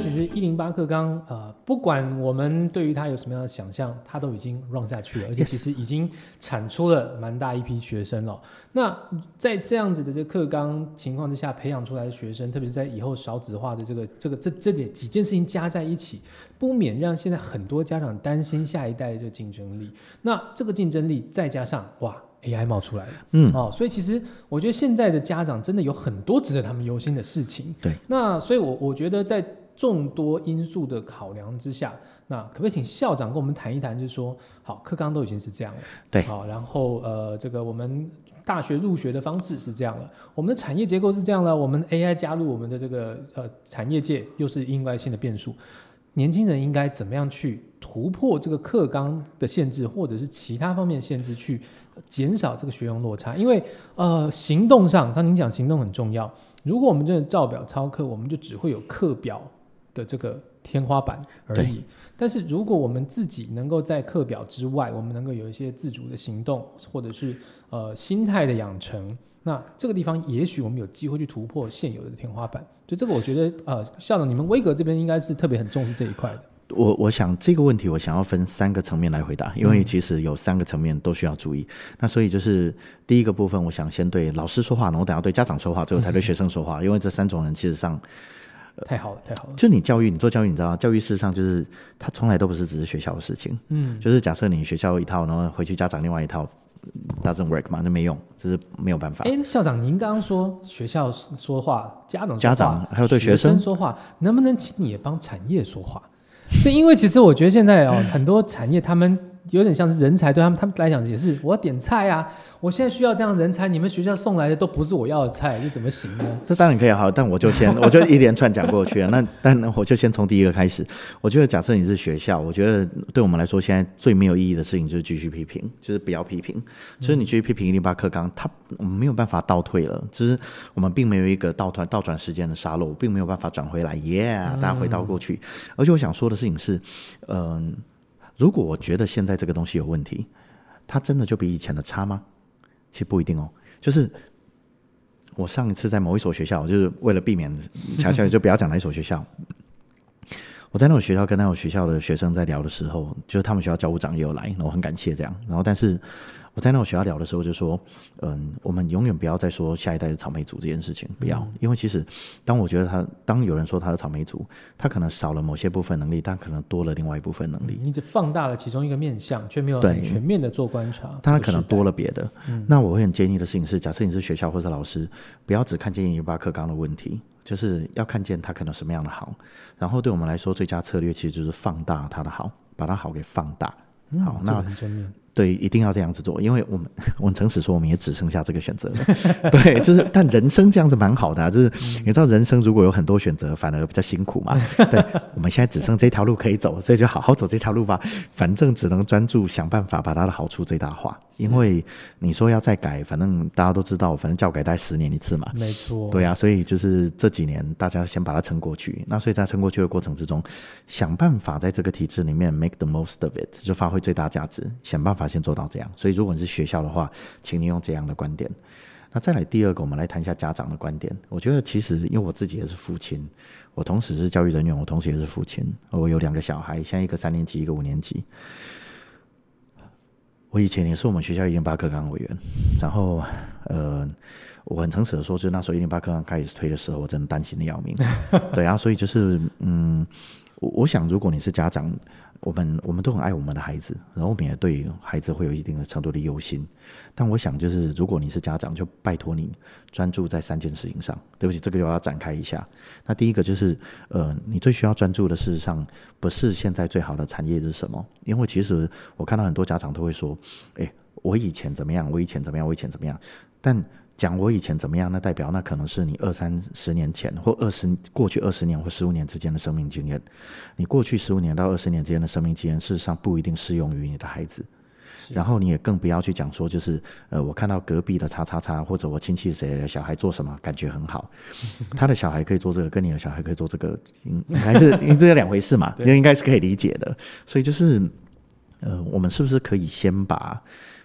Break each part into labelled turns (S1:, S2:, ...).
S1: 其实一零八课纲，呃，不管我们对于它有什么样的想象，它都已经 run 下去了，而且其实已经产出了蛮大一批学生了。那在这样子的这课纲情况之下，培养出来的学生，特别是在以后少子化的这个这个这这几几件事情加在一起，不免让现在很多家长担心下一代的这个竞争力。那这个竞争力再加上哇。AI 冒出来了，嗯，哦，所以其实我觉得现在的家长真的有很多值得他们忧心的事情。
S2: 对，
S1: 那所以，我我觉得在众多因素的考量之下，那可不可以请校长跟我们谈一谈？就是说，好，课纲都已经是这样了，
S2: 对，
S1: 好，然后呃，这个我们大学入学的方式是这样了，我们的产业结构是这样了，我们 AI 加入我们的这个呃产业界又是意外性的变数。年轻人应该怎么样去突破这个课纲的限制，或者是其他方面的限制，去减少这个学用落差？因为呃，行动上，刚您讲行动很重要。如果我们真的照表操课，我们就只会有课表的这个天花板而已。但是如果我们自己能够在课表之外，我们能够有一些自主的行动，或者是呃心态的养成。那这个地方，也许我们有机会去突破现有的天花板。就这个，我觉得，呃，校长，你们威格这边应该是特别很重视这一块的。
S2: 我我想这个问题，我想要分三个层面来回答，因为其实有三个层面都需要注意。那所以就是第一个部分，我想先对老师说话，然后等下对家长说话，最后才对学生说话。因为这三种人其实上，
S1: 太好了，太好了。
S2: 就你教育，你做教育，你知道吗，教育事实上就是它从来都不是只是学校的事情。嗯，就是假设你学校一套，然后回去家长另外一套。doesn't work 嘛，那没用，这是没有办法。
S1: 哎，校长，您刚刚说学校说话，家长
S2: 家长还有对
S1: 学
S2: 生
S1: 说话，能不能请你也帮产业说话？对，因为其实我觉得现在哦，很多产业他们。有点像是人才，对他们他们来讲也是，我要点菜啊，我现在需要这样人才，你们学校送来的都不是我要的菜，这怎么行呢？
S2: 这当然可以好，但我就先 我就一连串讲过去啊。那但我就先从第一个开始。我觉得假设你是学校，我觉得对我们来说现在最没有意义的事情就是继续批评，就是不要批评。就是你继续批评一零八课纲，它我们没有办法倒退了，就是我们并没有一个倒转倒转时间的沙漏，并没有办法转回来。耶，大家回到过去。而且我想说的事情是，嗯。如果我觉得现在这个东西有问题，它真的就比以前的差吗？其实不一定哦。就是我上一次在某一所学校，就是为了避免悄悄就不要讲哪一所学校。我在那所学校跟那所学校的学生在聊的时候，就是他们学校教务长也有来，然后很感谢这样。然后但是。我在那种学校聊的时候就说，嗯，我们永远不要再说下一代的草莓族这件事情，不要，因为其实当我觉得他，当有人说他是草莓族，他可能少了某些部分能力，但可能多了另外一部分能力。
S1: 你只放大了其中一个面相，却没有全面的做观察。
S2: 他可能多了别的。那我会很建议的事情是，假设你是学校或者老师，不要只看见一八课纲的问题，就是要看见他可能什么样的好。然后对我们来说，最佳策略其实就是放大他的好，把他好给放大。好，那
S1: 很正面。
S2: 对，一定要这样子做，因为我们 我们诚实说，我们也只剩下这个选择了。对，就是但人生这样子蛮好的，就是你知道，人生如果有很多选择，反而比较辛苦嘛。对，我们现在只剩这条路可以走，所以就好好走这条路吧。反正只能专注想办法把它的好处最大化。因为你说要再改，反正大家都知道，反正教改大概十年一次嘛。
S1: 没错。
S2: 对啊，所以就是这几年大家先把它撑过去。那所以在撑过去的过程之中，想办法在这个体制里面 make the most of it，就发挥最大价值，想办法先做到这样。所以，如果你是学校的话，请你用这样的观点。那再来第二个，我们来谈一下家长的观点。我觉得其实，因为我自己也是父亲，我同时是教育人员，我同时也是父亲。我有两个小孩，现在一个三年级，一个五年级。我以前也是我们学校一零八课纲委员，然后，呃，我很诚实的说，就是那时候一零八课纲开始推的时候，我真的担心的要命。对啊，所以就是，嗯，我我想，如果你是家长。我们我们都很爱我们的孩子，然后我们也对孩子会有一定的程度的忧心。但我想，就是如果你是家长，就拜托你专注在三件事情上。对不起，这个又要展开一下。那第一个就是，呃，你最需要专注的，事实上不是现在最好的产业是什么？因为其实我看到很多家长都会说：“哎，我以前怎么样？我以前怎么样？我以前怎么样？”但讲我以前怎么样，那代表那可能是你二三十年前或二十过去二十年或十五年之间的生命经验。你过去十五年到二十年之间的生命经验，事实上不一定适用于你的孩子。然后你也更不要去讲说，就是呃，我看到隔壁的叉叉叉或者我亲戚谁的小孩做什么，感觉很好。他的小孩可以做这个，跟你的小孩可以做这个，应该是 因为这是两回事嘛，应应该是可以理解的。所以就是呃，我们是不是可以先把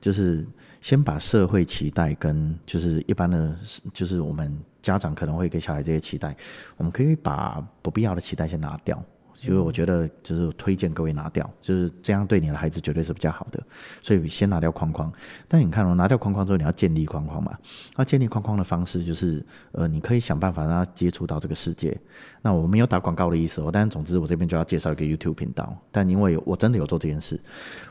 S2: 就是。先把社会期待跟就是一般的，就是我们家长可能会给小孩这些期待，我们可以把不必要的期待先拿掉。其实我觉得就是推荐各位拿掉，就是这样对你的孩子绝对是比较好的。所以先拿掉框框。但你看哦，拿掉框框之后，你要建立框框嘛？那建立框框的方式就是，呃，你可以想办法让他接触到这个世界。那我没有打广告的意思哦，但总之我这边就要介绍一个 YouTube 频道。但因为我真的有做这件事，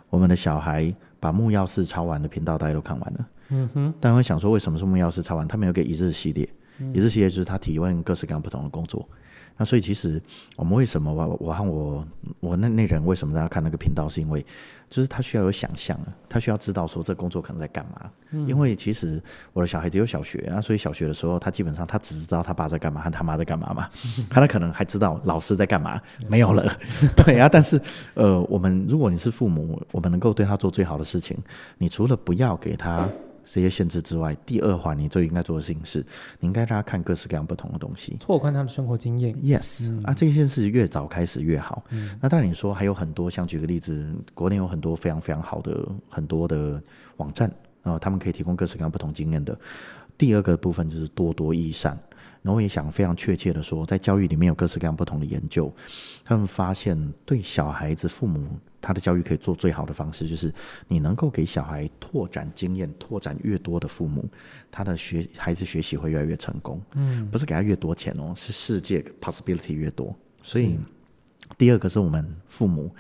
S2: 我们的小孩把木曜四抄完的频道大家都看完了。嗯哼。但会想说，为什么是木曜四抄完？他没有个一日系列，一日系列就是他提问各式各样不同的工作。那所以其实我们为什么我我和我我那那人为什么要看那个频道？是因为就是他需要有想象，他需要知道说这工作可能在干嘛。因为其实我的小孩只有小学啊，所以小学的时候他基本上他只知道他爸在干嘛和他妈在干嘛嘛，他可能还知道老师在干嘛没有了。对啊，但是呃，我们如果你是父母，我们能够对他做最好的事情，你除了不要给他。这些限制之外，第二环你最应该做的事情是，你应该让他看各式各样不同的东西，
S1: 拓宽他的生活经验。
S2: Yes，啊，这件事越早开始越好。那当然你说还有很多，像举个例子，国内有很多非常非常好的很多的网站啊，他们可以提供各式各样不同经验的。第二个部分就是多多益善。然后我也想非常确切的说，在教育里面有各式各样不同的研究，他们发现对小孩子父母他的教育可以做最好的方式，就是你能够给小孩拓展经验，拓展越多的父母，他的学孩子学习会越来越成功。嗯，不是给他越多钱哦，是世界 possibility 越多。所以第二个是我们父母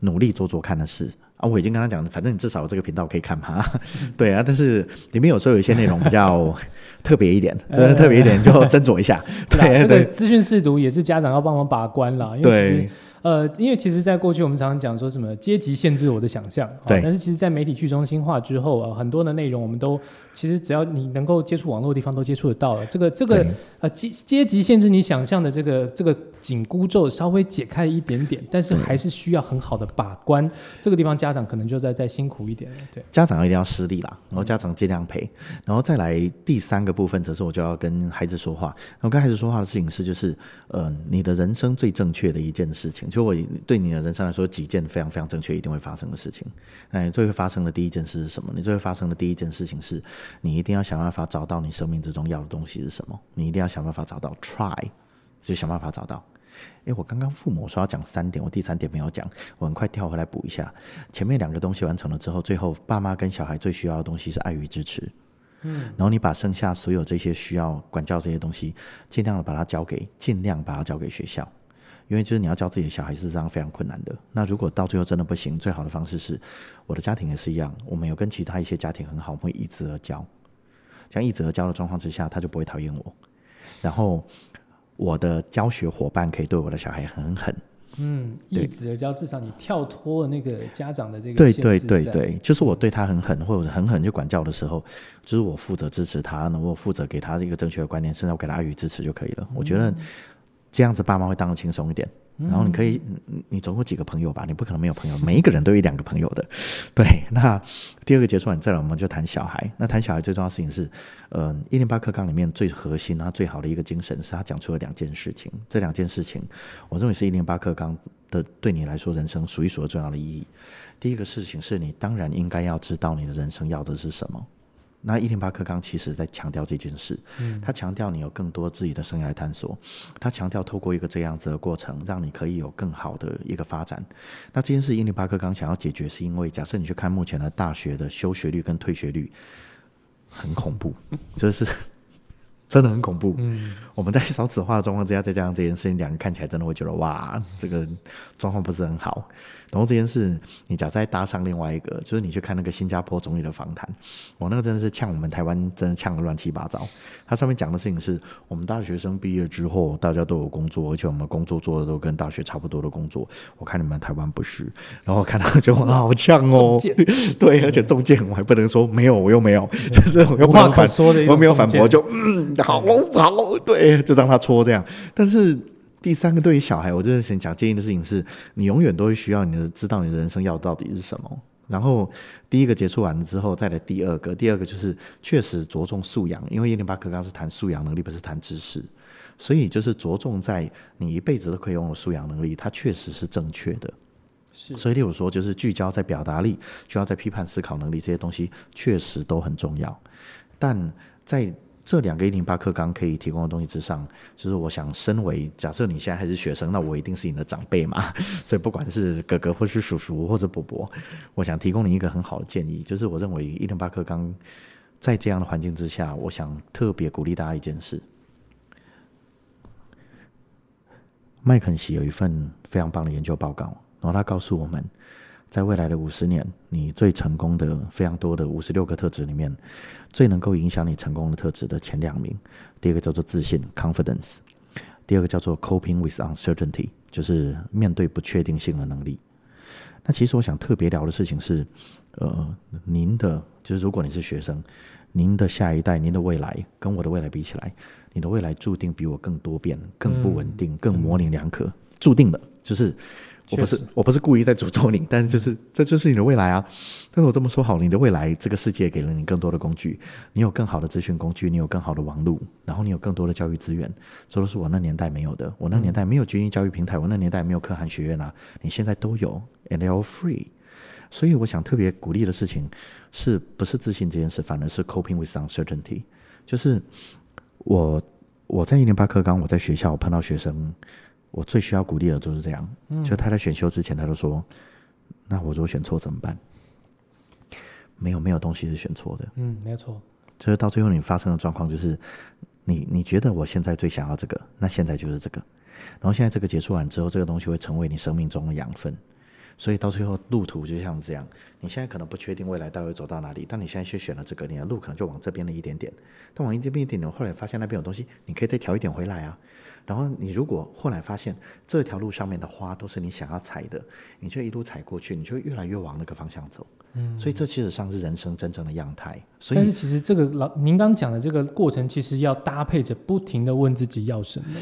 S2: 努力做做看的事。啊，我已经跟他讲了，反正你至少这个频道可以看嘛。对啊，但是里面有时候有一些内容比较 特别一点，特别一点就斟酌一下。
S1: 对对，资讯试读也是家长要帮忙把关了，因为其实。呃，因为其实，在过去我们常常讲说什么阶级限制我的想象，
S2: 对。
S1: 但是其实，在媒体去中心化之后啊，很多的内容我们都其实只要你能够接触网络的地方都接触得到了。这个这个呃阶阶级限制你想象的这个这个紧箍咒稍微解开一点点，但是还是需要很好的把关。这个地方家长可能就在再辛苦一点了。对，
S2: 家长一定要施力啦，然后家长尽量陪，然后再来第三个部分，则是我就要跟孩子说话。然后跟孩子说话的事情是，就是呃，你的人生最正确的一件事情。就我对你的人生来说，几件非常非常正确、一定会发生的事情。那你最会发生的第一件事是什么？你最会发生的第一件事情是，你一定要想办法找到你生命之中要的东西是什么。你一定要想办法找到，try，就想办法找到。诶，我刚刚父母说要讲三点，我第三点没有讲，我很快跳回来补一下。前面两个东西完成了之后，最后爸妈跟小孩最需要的东西是爱与支持。嗯，然后你把剩下所有这些需要管教这些东西，尽量的把它交给，尽量把它交给学校。因为就是你要教自己的小孩是这样非常困难的。那如果到最后真的不行，最好的方式是，我的家庭也是一样，我们有跟其他一些家庭很好，我们会一直而教。这样一直而教的状况之下，他就不会讨厌我。然后我的教学伙伴可以对我的小孩很狠。
S1: 嗯，一直而教，至少你跳脱了那个家长的这个
S2: 对对对对，就是我对他很狠，或者狠狠就管教的时候，就是我负责支持他，那我负责给他一个正确的观念，甚至我给他爱与支持就可以了。我觉得。这样子爸妈会当得轻松一点，然后你可以，你总共几个朋友吧？你不可能没有朋友，每一个人都有一两个朋友的。对，那第二个结束完再来，我们就谈小孩。那谈小孩最重要的事情是，呃，一零八课纲里面最核心、他最好的一个精神是他讲出了两件事情。这两件事情，我认为是一零八课纲的对你来说人生数一数二重要的意义。第一个事情是你当然应该要知道你的人生要的是什么。那一零八课纲其实在强调这件事，他强调你有更多自己的生涯探索，他强调透过一个这样子的过程，让你可以有更好的一个发展。那这件事一零八课纲想要解决，是因为假设你去看目前的大学的休学率跟退学率，很恐怖，就是真的很恐怖。嗯，我们在少子化的状况之下，再加上这件事情，两个看起来真的会觉得哇，这个状况不是很好。然后这件事，你假再搭上另外一个，就是你去看那个新加坡总理的访谈，我那个真的是呛我们台湾，真的呛的乱七八糟。他上面讲的事情是我们大学生毕业之后，大家都有工作，而且我们工作做的都跟大学差不多的工作。我看你们台湾不是，然后看到就好呛哦，对，而且中介我还不能说没有，我又没有，就是我又不能反我没有反驳，就嗯，好好，对，就让他搓这样，但是。第三个，对于小孩，我就是想讲建议的事情是，你永远都会需要你的知道你的人生要到底是什么。然后第一个结束完了之后，再来第二个，第二个就是确实着重素养，因为一零八课纲是谈素养能力，不是谈知识，所以就是着重在你一辈子都可以拥有素养能力，它确实是正确的。
S1: 是，
S2: 所以例如说，就是聚焦在表达力，聚焦在批判思考能力这些东西，确实都很重要。但在这两个一零八课纲可以提供的东西之上，就是我想，身为假设你现在还是学生，那我一定是你的长辈嘛，所以不管是哥哥或是叔叔或者伯伯，我想提供你一个很好的建议，就是我认为一零八课纲在这样的环境之下，我想特别鼓励大家一件事。麦肯锡有一份非常棒的研究报告，然后他告诉我们。在未来的五十年，你最成功的非常多的五十六个特质里面，最能够影响你成功的特质的前两名，第一个叫做自信 （confidence），第二个叫做 coping with uncertainty，就是面对不确定性的能力。那其实我想特别聊的事情是，呃，您的就是如果你是学生，您的下一代，您的未来跟我的未来比起来，你的未来注定比我更多变、更不稳定、更模棱两可，注定的，就是。我不是我不是故意在诅咒你，但是就是这就是你的未来啊！但是我这么说好，你的未来，这个世界给了你更多的工具，你有更好的资讯工具，你有更好的网络，然后你有更多的教育资源，这都是我那年代没有的。我那年代没有军营教育平台，我那年代没有可汗学院啊，你现在都有，and they all free。所以我想特别鼓励的事情，是不是自信这件事，反而是 coping with uncertainty。就是我我在一零八课纲，我在学校我碰到学生。我最需要鼓励的就是这样，就他在选修之前，他就说：“那我如果选错怎么办？”没有，没有东西是选错的。
S1: 嗯，没错。
S2: 就是到最后你发生的状况，就是你你觉得我现在最想要这个，那现在就是这个。然后现在这个结束完之后，这个东西会成为你生命中的养分。所以到最后路途就像这样，你现在可能不确定未来到底走到哪里，但你现在去选了这个，你的路可能就往这边的一点点。但往这边一点点，后来发现那边有东西，你可以再调一点回来啊。然后你如果后来发现这条路上面的花都是你想要采的，你就一路采过去，你就越来越往那个方向走。嗯，所以这其实上是人生真正的样态。所以，
S1: 但是其实这个老您刚讲的这个过程，其实要搭配着不停的问自己要什么。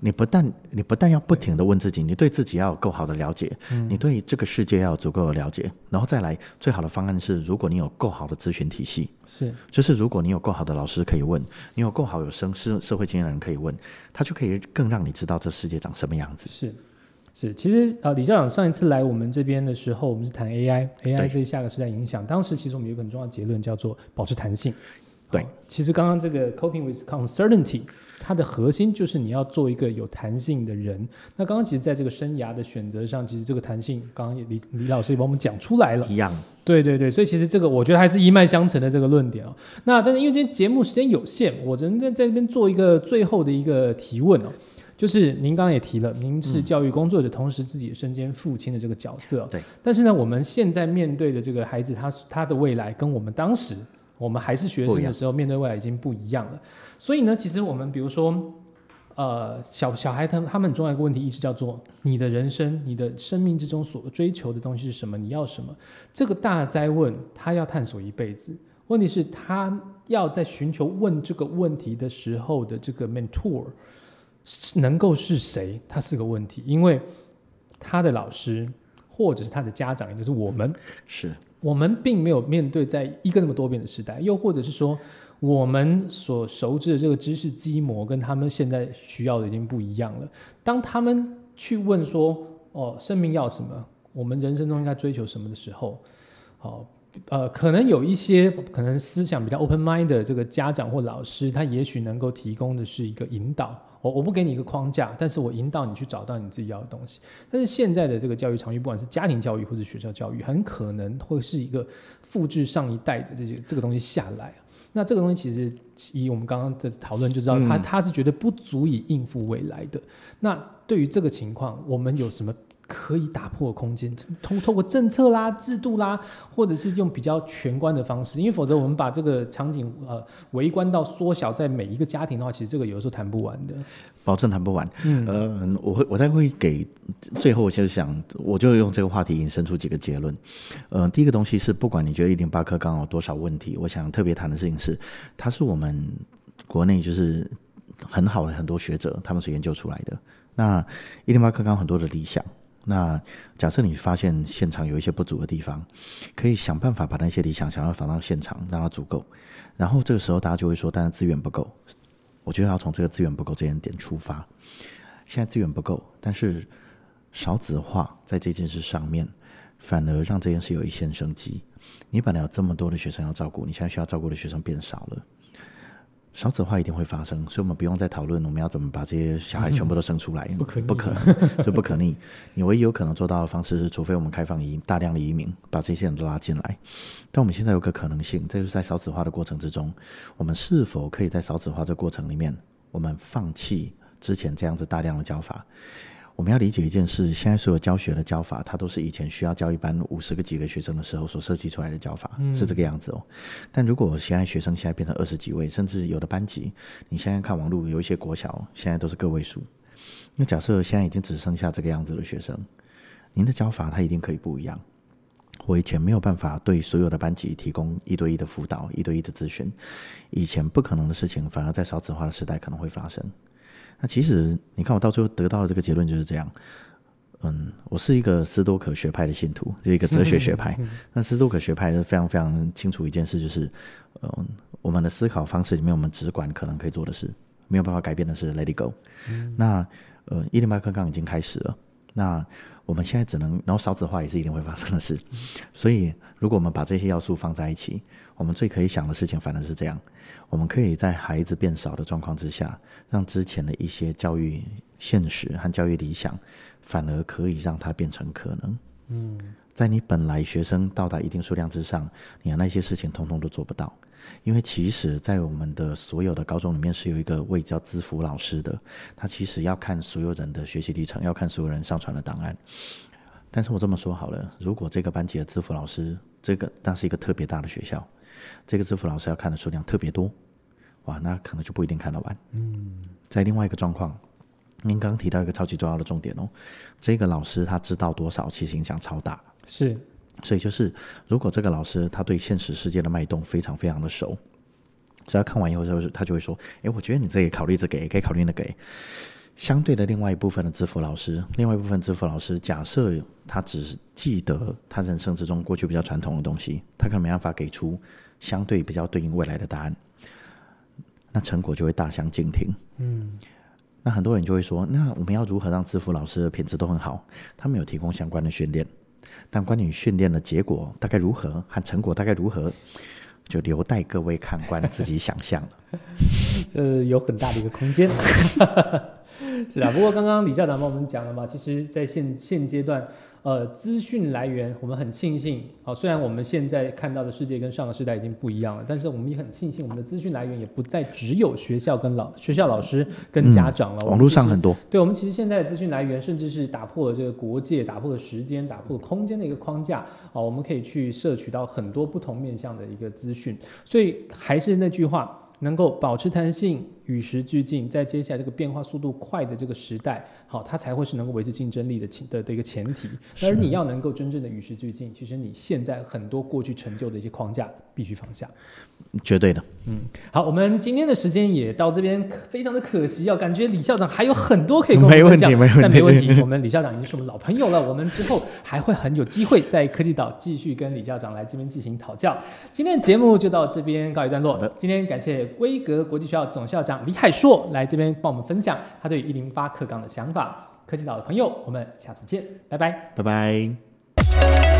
S2: 你不但你不但要不停的问自己，你对自己要有够好的了解，你对这个世界要有足够的了解，然后再来最好的方案是，如果你有够好的咨询体系，
S1: 是，
S2: 就是如果你有够好的老师可以问，你有够好有生社社会经验的人可以问，他就可以更让你知道这世界长什么样子。
S1: 是，是，其实啊，李校长上一次来我们这边的时候，我们是谈 AI，AI 对下个时代影响。当时其实我们有一个很重要的结论，叫做保持弹性。
S2: 对，
S1: 其实刚刚这个 coping with uncertainty。它的核心就是你要做一个有弹性的人。那刚刚其实在这个生涯的选择上，其实这个弹性，刚刚李李老师也帮我们讲出来了。
S2: 一样。
S1: 对对对，所以其实这个我觉得还是一脉相承的这个论点哦。那但是因为今天节目时间有限，我只能在在这边做一个最后的一个提问哦，就是您刚刚也提了，您是教育工作者，同时自己身兼父亲的这个角色。
S2: 对。
S1: 但是呢，我们现在面对的这个孩子，他他的未来跟我们当时我们还是学生的时候面对未来已经不一样了。所以呢，其实我们比如说。呃，小小孩他他们很重要一个问题意识叫做你的人生，你的生命之中所追求的东西是什么？你要什么？这个大灾问，他要探索一辈子。问题是，他要在寻求问这个问题的时候的这个 mentor 能够是谁？他是个问题，因为他的老师或者是他的家长，也就是我们，
S2: 是
S1: 我们并没有面对在一个那么多变的时代，又或者是说。我们所熟知的这个知识基模跟他们现在需要的已经不一样了。当他们去问说：“哦，生命要什么？我们人生中应该追求什么的时候？”好，呃，可能有一些可能思想比较 open mind 的这个家长或老师，他也许能够提供的是一个引导。我我不给你一个框架，但是我引导你去找到你自己要的东西。但是现在的这个教育场域，不管是家庭教育或者学校教育，很可能会是一个复制上一代的这些这个东西下来。那这个东西其实以我们刚刚的讨论就知道，它它是绝对不足以应付未来的。那对于这个情况，我们有什么？可以打破空间，通透过政策啦、制度啦，或者是用比较全观的方式，因为否则我们把这个场景呃围观到缩小在每一个家庭的话，其实这个有时候谈不完的。
S2: 保证谈不完。嗯，呃，我会我再会给最后，我就想，我就用这个话题引申出几个结论。呃，第一个东西是，不管你觉得一零八课纲有多少问题，我想特别谈的事情是，它是我们国内就是很好的很多学者他们所研究出来的。那一零八课纲很多的理想。那假设你发现现场有一些不足的地方，可以想办法把那些理想想要放到现场，让它足够。然后这个时候大家就会说，但是资源不够。我觉得要从这个资源不够这点点出发。现在资源不够，但是少子化在这件事上面，反而让这件事有一线生机。你本来有这么多的学生要照顾，你现在需要照顾的学生变少了。少子化一定会发生，所以我们不用再讨论我们要怎么把这些小孩全部都生出来，
S1: 不可逆
S2: 不可能，这不可逆。你唯一有可能做到的方式是，除非我们开放移大量的移民，把这些人都拉进来。但我们现在有个可能性，这就是在少子化的过程之中，我们是否可以在少子化这过程里面，我们放弃之前这样子大量的教法？我们要理解一件事，现在所有教学的教法，它都是以前需要教一班五十个几个学生的时候所设计出来的教法，是这个样子哦。但如果现在学生现在变成二十几位，甚至有的班级，你现在看网络有一些国小，现在都是个位数。那假设现在已经只剩下这个样子的学生，您的教法它一定可以不一样。我以前没有办法对所有的班级提供一对一的辅导、一对一的咨询，以前不可能的事情，反而在少子化的时代可能会发生。那其实你看，我到最后得到的这个结论就是这样。嗯，我是一个斯多葛学派的信徒，是一个哲学学派。那斯多葛学派是非常非常清楚一件事，就是嗯，我们的思考方式里面，我们只管可能可以做的事，没有办法改变的是 Let it go。那呃，伊林巴克刚已经开始了。那我们现在只能，然后少子化也是一定会发生的事。所以，如果我们把这些要素放在一起，我们最可以想的事情，反而是这样：我们可以在孩子变少的状况之下，让之前的一些教育现实和教育理想，反而可以让它变成可能。嗯，在你本来学生到达一定数量之上，你的那些事情通通都做不到。因为其实，在我们的所有的高中里面，是有一个位叫资辅老师的，他其实要看所有人的学习历程，要看所有人上传的档案。但是我这么说好了，如果这个班级的资辅老师，这个那是一个特别大的学校，这个资辅老师要看的数量特别多，哇，那可能就不一定看得完。嗯，在另外一个状况，您刚刚提到一个超级重要的重点哦，这个老师他知道多少，其实影响超大。
S1: 是。
S2: 所以就是，如果这个老师他对现实世界的脉动非常非常的熟，只要看完以后就是他就会说：“哎，我觉得你这个考虑这个，也可以考虑那个。”相对的，另外一部分的支付老师，另外一部分支付老师，假设他只记得他人生之中过去比较传统的东西，他可能没办法给出相对比较对应未来的答案，那成果就会大相径庭。嗯，那很多人就会说：“那我们要如何让支付老师的品质都很好？他们有提供相关的训练。”但关于训练的结果大概如何和成果大概如何，就留待各位看官自己想象了。
S1: 这有很大的一个空间。是啊，不过刚刚李校长帮我们讲了嘛，其实，在现现阶段。呃，资讯来源，我们很庆幸。好，虽然我们现在看到的世界跟上个时代已经不一样了，但是我们也很庆幸，我们的资讯来源也不再只有学校跟老学校老师跟家长了。
S2: 网络上很多。
S1: 对，我们其实现在的资讯来源，甚至是打破了这个国界，打破了时间，打破了空间的一个框架。好，我们可以去摄取到很多不同面向的一个资讯。所以还是那句话，能够保持弹性。与时俱进，在接下来这个变化速度快的这个时代，好，它才会是能够维持竞争力的前的的一个前提。而你要能够真正的与时俱进，其实你现在很多过去成就的一些框架必须放下。
S2: 绝对的。
S1: 嗯，好，我们今天的时间也到这边，非常的可惜啊，感觉李校长还有很多可以跟我们分享，但没问题，我们李校长已经是我们老朋友了，我们之后还会很有机会在科技岛继续跟李校长来这边进行讨教。今天的节目就到这边告一段落。今天感谢规格国际学校总校李海硕来这边帮我们分享他对一零八课港的想法。科技岛的朋友，我们下次见，拜拜，
S2: 拜拜。